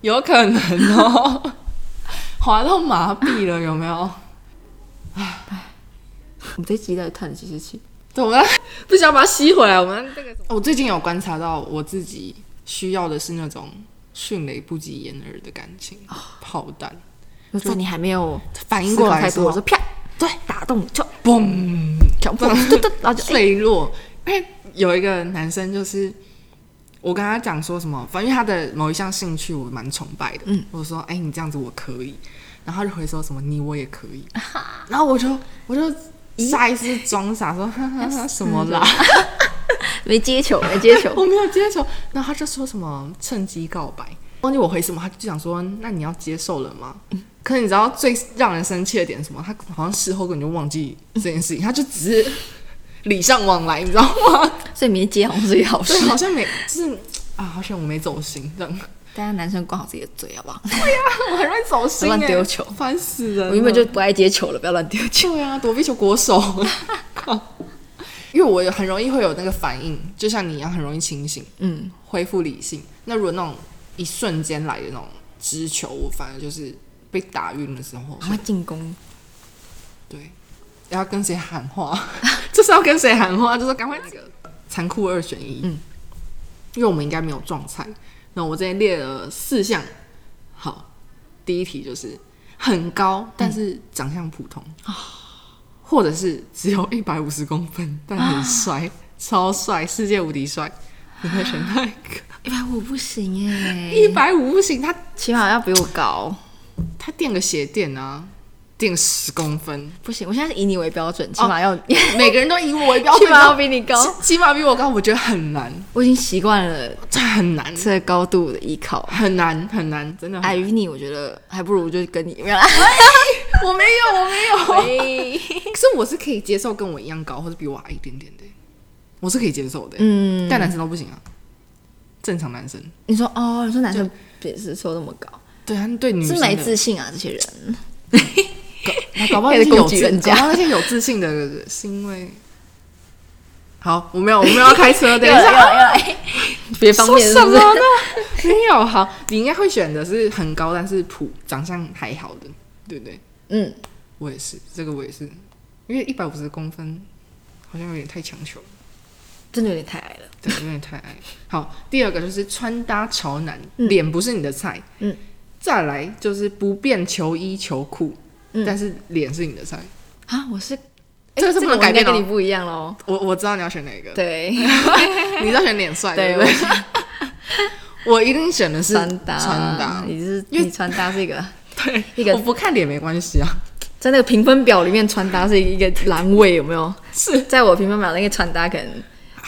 有可能哦，[laughs] 滑到麻痹了，有没有？我们这一集在叹几十期，对，我们不想把它吸回来。我们这个，我最近有观察到，我自己需要的是那种迅雷不及掩耳的感情，炮弹。在你还没有反应过来，的时候我说啪，对，打动你就嘣，强迫，对对，然后就哎。坠落。因为有一个男生，就是我跟他讲说什么，反正他的某一项兴趣我蛮崇拜的，嗯，我说，哎、你这样子我可以，然后他就回说什么你我也可以，然后我就我就下意识装傻说，哈哈哈 [laughs] 什么啦，[laughs] 没接球，没接球，我没有接球，然后他就说什么趁机告白，忘记我回什么，他就想说，那你要接受了吗？可是你知道最让人生气的点是什么？他好像事后根本就忘记这件事情，他就只是礼尚往来，你知道吗？[laughs] 所以没接好像是一好事对，。好像没，就是啊，好像我没走心这样。大家男生管好自己的嘴好不好？对呀我很容易走心、乱丢球烦死人了。我原本就不爱接球了，不要乱丢球。对啊，躲避球国手。[laughs] 因为我也很容易会有那个反应，就像你一样，很容易清醒，嗯，恢复理性。那如果那种一瞬间来的那种直球，我反而就是被打晕的时候，赶快进攻，对，要跟谁喊话？[laughs] 就是要跟谁喊话？就是赶快那个残酷二选一。嗯，因为我们应该没有撞菜。那我这边列了四项。好，第一题就是很高，但是长相普通，或者是只有一百五十公分，[laughs] 但很帅，超帅，世界无敌帅，你会选哪一个？一百五不行哎，一百五不行，他起码要比我高。他垫个鞋垫啊，垫十公分，不行，我现在是以你为标准，起码要、[laughs] 每个人都以我为标准，[laughs] 起码要比你高。起起码比我高，我觉得很难，我已经习惯了这很难，这高度的依靠。很难很难，真的。矮于你，我觉得还不如就跟你没有啦。[laughs] 我没有，我没有。喂可是我是可以接受跟我一样高，或者比我矮一点点的，我是可以接受的。嗯，但男生都不行啊，正常男生。你说哦，你说男生也是说那么高，对他们对女生是没的自信啊，这些人。[laughs] 搞搞不好开始那些有自攻击人家搞不好那些有自信的是因为。好，我没有，我没有要开车，等一下。[laughs] 下，别方面是不是？说什么呢？没有，好，你应该会选的是很高，但是普长相还好的，对不对？嗯，我也是，这个我也是，因为一百五十公分好像有点太强求了，真的有点太矮了。[laughs] 对，有点太矮。好，第二个就是穿搭潮男，嗯。脸不是你的菜，嗯，再来就是不变球衣球裤，嗯。但是脸是你的菜。啊，我是这个是不能我应该改变的哦。跟你不一样喽。我我知道你要选哪个，对，[laughs] 你是要选脸帅，对对不对？[laughs] 我一定选的是穿搭，穿搭，你是因为你穿搭是一个对，一个我不看脸没关系啊，在那个评分表里面，穿搭是一个栏位，有没有？[laughs] 是在我评分表那个穿搭可能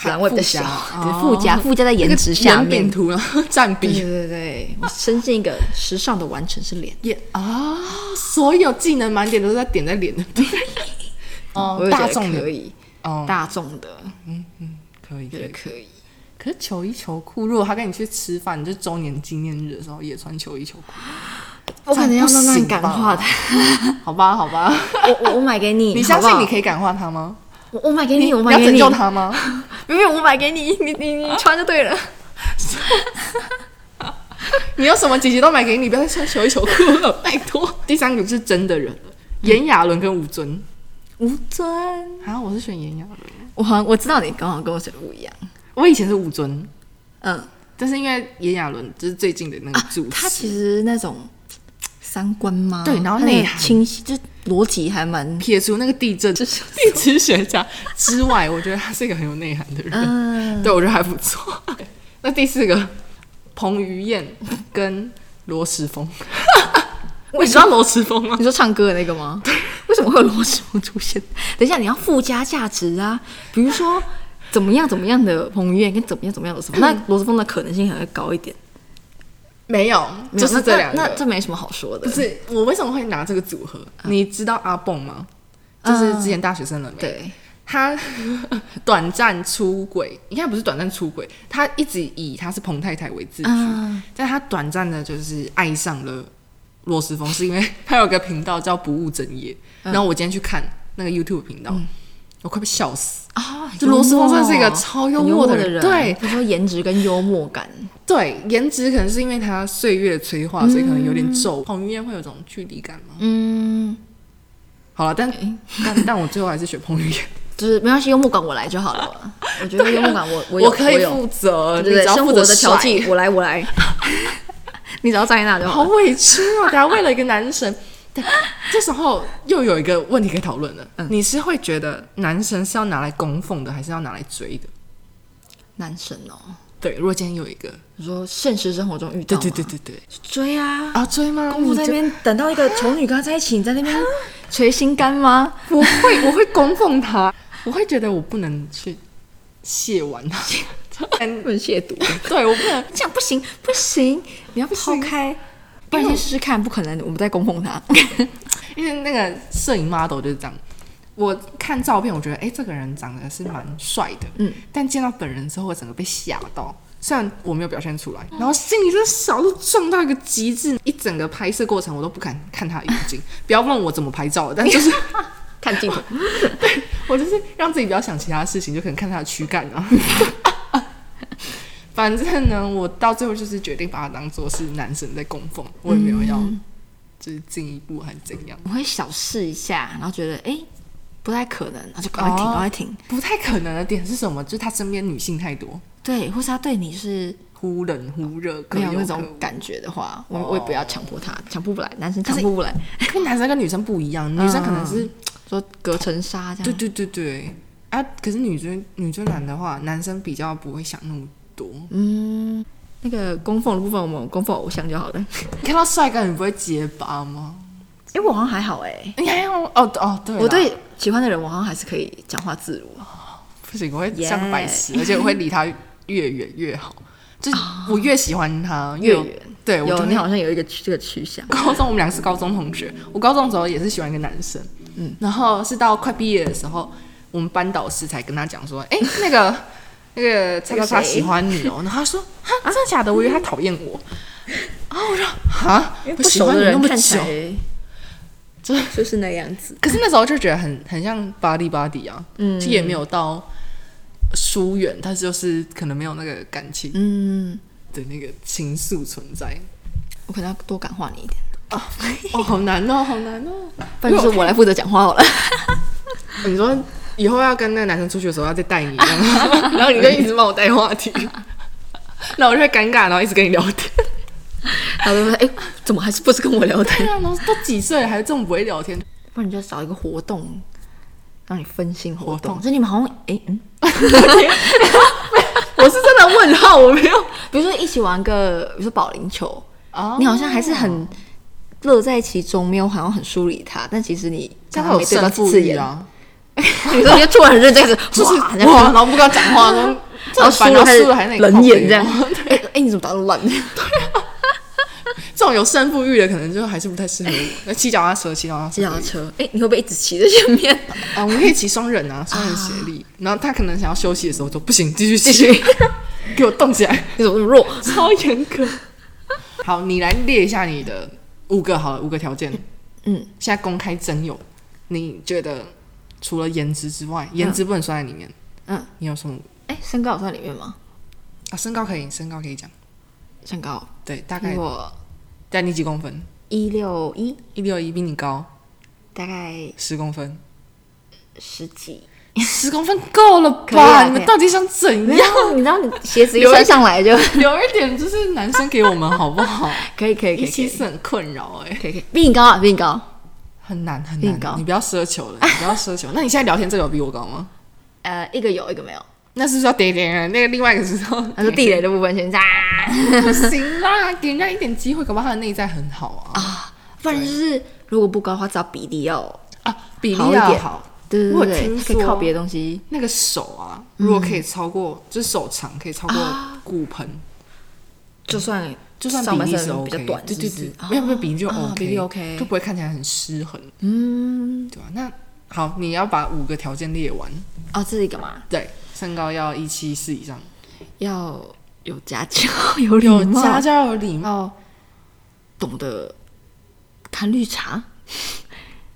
栏位比较小，对，附加哦 [laughs] 附加在颜值下面。图然后占对比对对，我深信一个时尚的完成是脸。也啊，所有技能满点都是在点在脸的，对，哦大众的可以，哦，大众的嗯嗯可以。可以。可是球衣球裤，如果他跟你去吃饭，你就周年纪念日的时候也穿球衣球裤，我可能要慢慢感化他。好 [laughs] 吧好吧，[laughs] 我我我买给你，你相信你？可以感化他吗？我我买给你，我你买给你。你要拯救他吗？[laughs] 没有，我买给你，你你你穿就对了。你有什么姐姐都买给你，不要再穿球衣球裤了，拜托。第三个是真的人了，炎亚纶跟吴尊。吴尊，啊，我是选炎亚纶，我好像我知道你刚好跟我选的不一样。我以前是吴尊，嗯，但是因为炎亚纶就是最近的那个主持，他其实那种三观吗？对然后那个内涵清晰，就逻辑还蛮撇除那个地震地质学家之外，我觉得他是一个很有内涵的人，嗯，对我觉得还不错。那第四个，彭于晏跟罗时丰，[laughs] 你知道罗时丰吗？你说唱歌的那个吗？为什么会有罗时丰出现？等一下，你要附加价值啊，比如说怎么样怎么样的彭于晏跟怎么样怎么样的罗时丰，那罗时丰的可能性可能会高一点。没有，就是这两个。那这没什么好说的不。是我为什么会拿这个组合？你知道阿蹦吗？就是之前大学生了没？对，他 [laughs] 短暂出轨，应该不是短暂出轨，他一直以他是彭太太为自居，嗯但他短暂的就是爱上了罗斯峰，是因为他有个频道叫不务正业，然后我今天去看那个 YouTube 频道，我快被笑死。啊，这罗斯丰真的是一个超幽默的人。对。他说颜值跟幽默感，对，颜值可能是因为他岁月催化，所以可能有点皱。彭于晏会有种距离感吗？嗯，好了，但 [laughs] 但但我最后还是选彭于晏，就是没关系，幽默感我来就好了。[laughs] 我觉得幽默感我我我可以负责，对生活的调剂我来我来，你只要站 [laughs] 在那就好好。委屈哦！等下为了一个男神，对，[laughs] 这时候又有一个问题可以讨论了。嗯你是会觉得男神是要拿来供奉的，还是要拿来追的？男神哦，对，如果今天有一个，你说现实生活中遇到对对对对对，追啊，啊追吗？公主在那边等到一个丑女跟他在一起，你在那边 [laughs] 捶心肝吗？我会我会供奉他，我会觉得我不能去亵玩他。[laughs] 不能亵渎，对我不能，这样不行不行，你要抛开，不然先试试看，不可能我们在供奉他。[laughs] 因为那个摄影 model 就是这样。我看照片，我觉得哎、诶这个人长得是蛮帅的，嗯，但见到本人之后，我整个被吓到。虽然我没有表现出来，然后心里就是小鹿撞到一个极致，一整个拍摄过程我都不敢看他的眼睛。[laughs] 不要问我怎么拍照的，但就是看镜头，[laughs] 对我就是让自己不要想其他事情，就可能看他的躯干啊。反正呢，我到最后就是决定把他当做是男神在供奉，我也没有要就是进一步还是怎样，我会小试一下，然后觉得哎、诶不太可能，然后就赶快停，哦赶快停。不太可能的点是什么？就是他身边女性太多。对，或是他对你是忽冷忽热，没有那种感觉的话，我我也不要强迫他，强迫不来，男生强迫不来。跟男生跟女生不一样，女生可能是、说隔层纱这样，对对对对啊，可是女追女追男的话，男生比较不会想那么多。嗯，那个供奉的部分，我们供奉偶像就好了。你看到帅哥，你不会结巴吗？哎、我好像还好哎、你还好哦哦，对，我对喜欢的人，我好像还是可以讲话自如。不行，我会像个白痴而且我会离他越远越好。就是我越喜欢他，越远，对我就会有你好像有一个这个趋向。高中我们俩是高中同学，我高中的时候也是喜欢一个男生，嗯，然后是到快毕业的时候，我们班导师才跟他讲说，哎、那个那个蔡那个他喜欢你哦，然后他说，哈，真的假的？我以为他讨厌我，然后我说，哈，我不喜欢你那么熟的人看起久，来就就是那样子。可是那时候就觉得很很像 body body 啊，嗯。其实也没有到疏远，但是就是可能没有那个感情嗯，的那个情愫存在。我可能要多感化你一点，哦，好难哦，好难哦。[laughs] 不然就是我来负责讲话好了。[laughs] 你说以后要跟那个男生出去的时候要再带你，然后你就一直帮我带话题，[laughs] 那我就会尴尬，然后一直跟你聊天。他就说：“哎、怎么还是不是跟我聊天都几岁了还这么不会聊天？不然你就找一个活动，让你分心活活动动。所以你们好像哎、嗯，[laughs] 我是真的问号，我没有。比如说一起玩个，比如说保龄球，哦你好像还是很乐在其中，没有好像很疏离他，但其实你这样会有没对到胜负几次眼。欲啊，[laughs] 你说你就突然很认真，哇，哇，然后不跟他讲话，[laughs] 然后输了输了还那里冷眼这样。[laughs] 哎哎，你怎么打那么烂？这种有胜负欲的，可能就还是不太适合我。那骑脚踏车，骑脚踏车骑脚踏车，哎，你会不会一直骑在前面？啊，我们可以骑双人啊，双人协力。然后他可能想要休息的时候，就不行，继续骑，继续，给我动起来。你怎么那么弱？超严格。好，你来列一下你的五个好了，五个条件。嗯，现在公开征友，你觉得除了颜值之外，颜值不能算在里面。嗯，你有什么哎，身高有算里面吗？啊？身高可以，身高可以讲。身高，对，大概我在你几公分？一六一，一六一，比你高大概十公分。十几。十公分够了吧？你们到底想怎样？你知道你鞋子一穿上来就 [laughs] 留一点就是男生给我们好不好？[laughs] 可以，可以，可以，可以，一七四很困扰哎、可以，可以，比你高啊，比你高。很难很难。你不要奢求了，你不要奢求。那你现在聊天这个有比我高吗？呃，一个有，一个没有。那是不是要点点啊？那个另外一个是说，他说地雷的部分先炸不行啦，给人家一点机会，搞不好他的内在很好啊啊，不然就是如果不高的话，至少比例要啊，比例要好。对对对靠别的东西。那个手啊，如果可以超过，就是手长可以超过骨盆，就算就算比例是 OK，比较短，对对对没有没有比例就啊 OK，比例 OK 就不会看起来很失衡，嗯，对吧？那好，你要把五个条件列完，哦，这是一个嘛，对，身高要一七四以上，要有家教，有礼有貌，家教有礼貌。懂得看绿茶，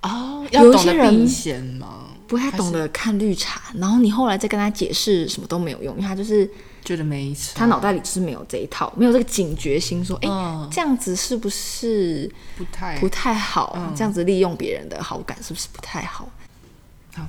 哦，要懂得有些人避嫌吗？不太懂得看绿茶，然后你后来再跟他解释什么都没有用，因为他就是觉得没差，他脑袋里就是没有这一套，没有这个警觉心，说，哎、嗯这样子是不是不太不太好？嗯。这样子利用别人的好感是不是不太好？好。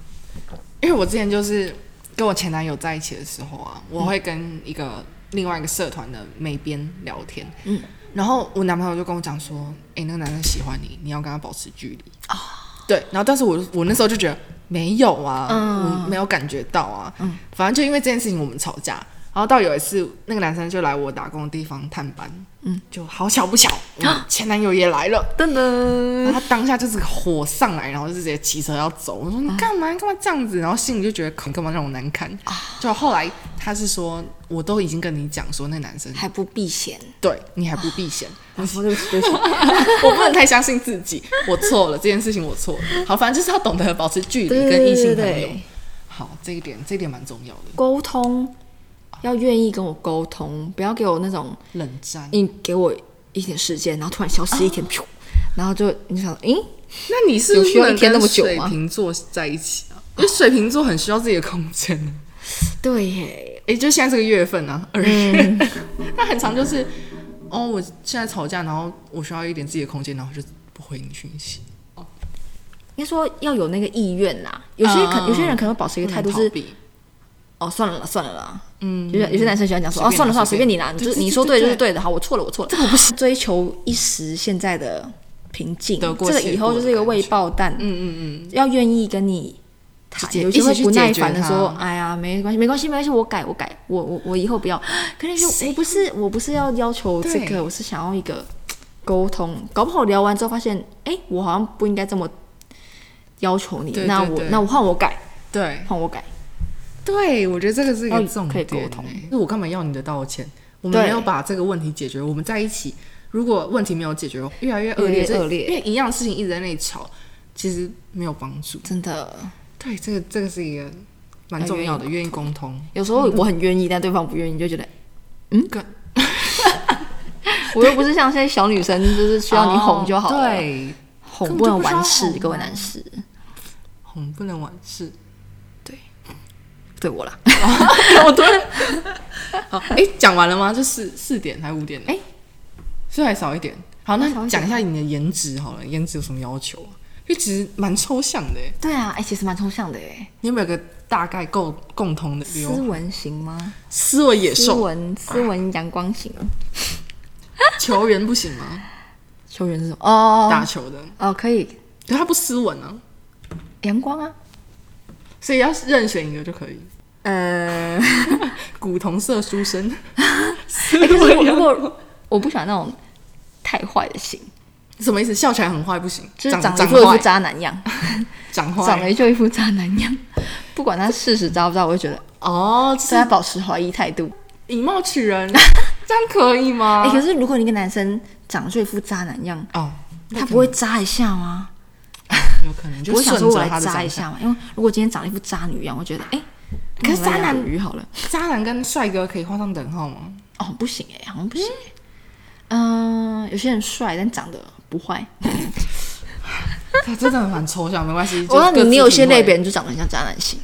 因为我之前就是跟我前男友在一起的时候啊，我会跟一个另外一个社团的美编聊天，嗯，然后我男朋友就跟我讲说，哎、那个男生喜欢你，你要跟他保持距离。啊。对，然后但是我我那时候就觉得没有啊，嗯。我没有感觉到啊，嗯，反正就因为这件事情我们吵架，然后到有一次那个男生就来我打工的地方探班，嗯，就好巧不巧，[gasps] 我前男友也来了。噔然噔，后他当下就是火上来，然后就直接骑车要走。我说你干嘛？你干嘛这样子？然后心里就觉得你干嘛让我难堪就后来他是说，我都已经跟你讲说，那男生还不避嫌，对你还不避嫌，我说对不起，对不起，[laughs] 我不能太相信自己，我错了，这件事情我错了。好，反正就是要懂得保持距离，跟异性朋友。对对，好，这一点这一点蛮重要的。沟通要愿意跟我沟通，不要给我那种冷战，你给我一点时间，然后突然消失一天，噗，然后就你就想，诶，那你是不是需要不能跟一天那么久吗水瓶座在一起啊？因为水瓶座很需要自己的空间呢。对耶，诶，就现在这个月份啊，二月，[laughs] 他很长就是，哦，我现在吵架，然后我需要一点自己的空间，然后就不回你讯息。应该说要有那个意愿啦。有些可、嗯有些人可能会保持一个态度是，哦，算了啦，算了啦。嗯，有些有些男生喜欢讲说，哦，算了算了，随便你啦，你就你说对就是对对的，好，我错了，我错了。这个我不是，追求一时现在的平静，这个以后就是一个未爆弹。嗯嗯嗯，要愿意跟你谈，有些会去不耐烦的说它：“哎呀，没关系，没关系，没关系，我改，我改，我我我以后不要。”可是说，我不是我不是要要求这个，我是想要一个沟通。搞不好聊完之后发现，哎，我好像不应该这么要求你，那我那我换我改，对换我改。对，我觉得这个是一个要重点沟通欸那我干嘛要你的道歉？我们对没有把这个问题解决，我们在一起，如果问题没有解决，越来越恶劣，恶劣因为一样的事情一直在那里吵，其实没有帮助。真的，对，这个这个是一个蛮重要的，愿意沟通。有时候我很愿意，但对方不愿意，就觉得跟 [laughs] 我又不是像现在小女生，就是需要你哄就好了，哦对，哄不能完事，各位男士，哄不能完事。对我啦。我突然，[laughs] 好，哎，讲完了吗？就四四点还五点？哎是还少一点？好，那讲一下你的颜值好了，颜值有什么要求啊？因为其实蛮抽象的耶，对啊，哎、其实蛮抽象的哎。你有没有个大概共共同的？斯文型吗？斯文野斯，文斯文阳光型，球员不行吗？球员是什么？哦打球的，哦，可以可他不斯文啊，阳光啊。所以要任选一个就可以。呃，古铜色书生，斯 [laughs] 欸可是我如果我不喜欢那种太坏的型，什么意思？笑起来很坏不行，就是长长得一副一副，渣男样，[laughs] 长长得就一副渣男样。不管他事实渣不渣，我就觉得哦，对他保持怀疑态度。以貌取人，[laughs] 这样可以吗？哎、可是如果你一个男生长得就一副渣男样，哦，他不会渣一下吗？有可能就我会想着说我来他的长相。渣一下嘛，因为如果今天长了一副渣女样，我觉得哎，可是渣男鱼好了。渣男跟帅哥可以画上等号吗？哦，不行哎、好像不行、嗯、有些人帅，但长得不坏。他真的蛮抽象，没关系。[laughs] 我说你，你有些类别别，人就长得很像渣男型，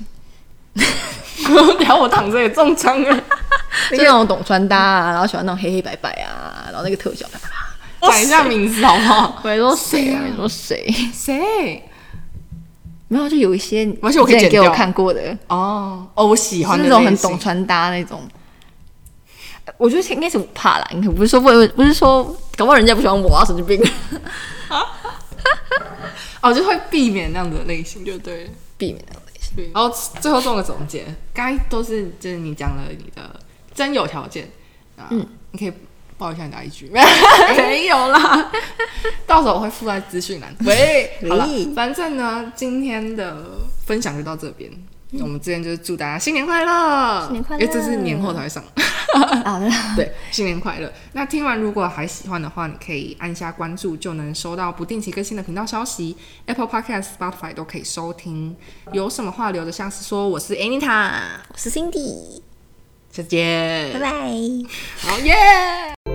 [laughs] 然后我躺着也中枪了。[laughs] 就那种懂穿搭啊，然后喜欢那种黑黑白白啊，然后那个特效啪啪啪。讲一下名字好不好？我说谁啊？说谁？谁？没有，就有一些，而且我可以给我看过的，哦哦，我喜欢就是那种很懂穿搭那种。我觉得应该是我怕啦，应该不是说不不是说，搞不好人家不喜欢我啊，神经病。[laughs] 哦，就会避免那样的类型，就对了。避免那种类型。对，然后最后做个总结，该都是就是你讲了你的真有条件啊，嗯你可以报一下你的 IG，[laughs] 没有啦，到时候我会附在资讯栏。[laughs] 喂，好了，反正呢，今天的分享就到这边。我们之前就是祝大家新年快乐，新年快乐因为这是年后才会上。好的，[laughs] 对，新年快乐！那听完如果还喜欢的话，你可以按下关注，就能收到不定期更新的频道消息。Apple Podcast、Spotify 都可以收听。有什么话留着下次说。我是 Anita，我是 Cindy，下次见，拜拜。好耶！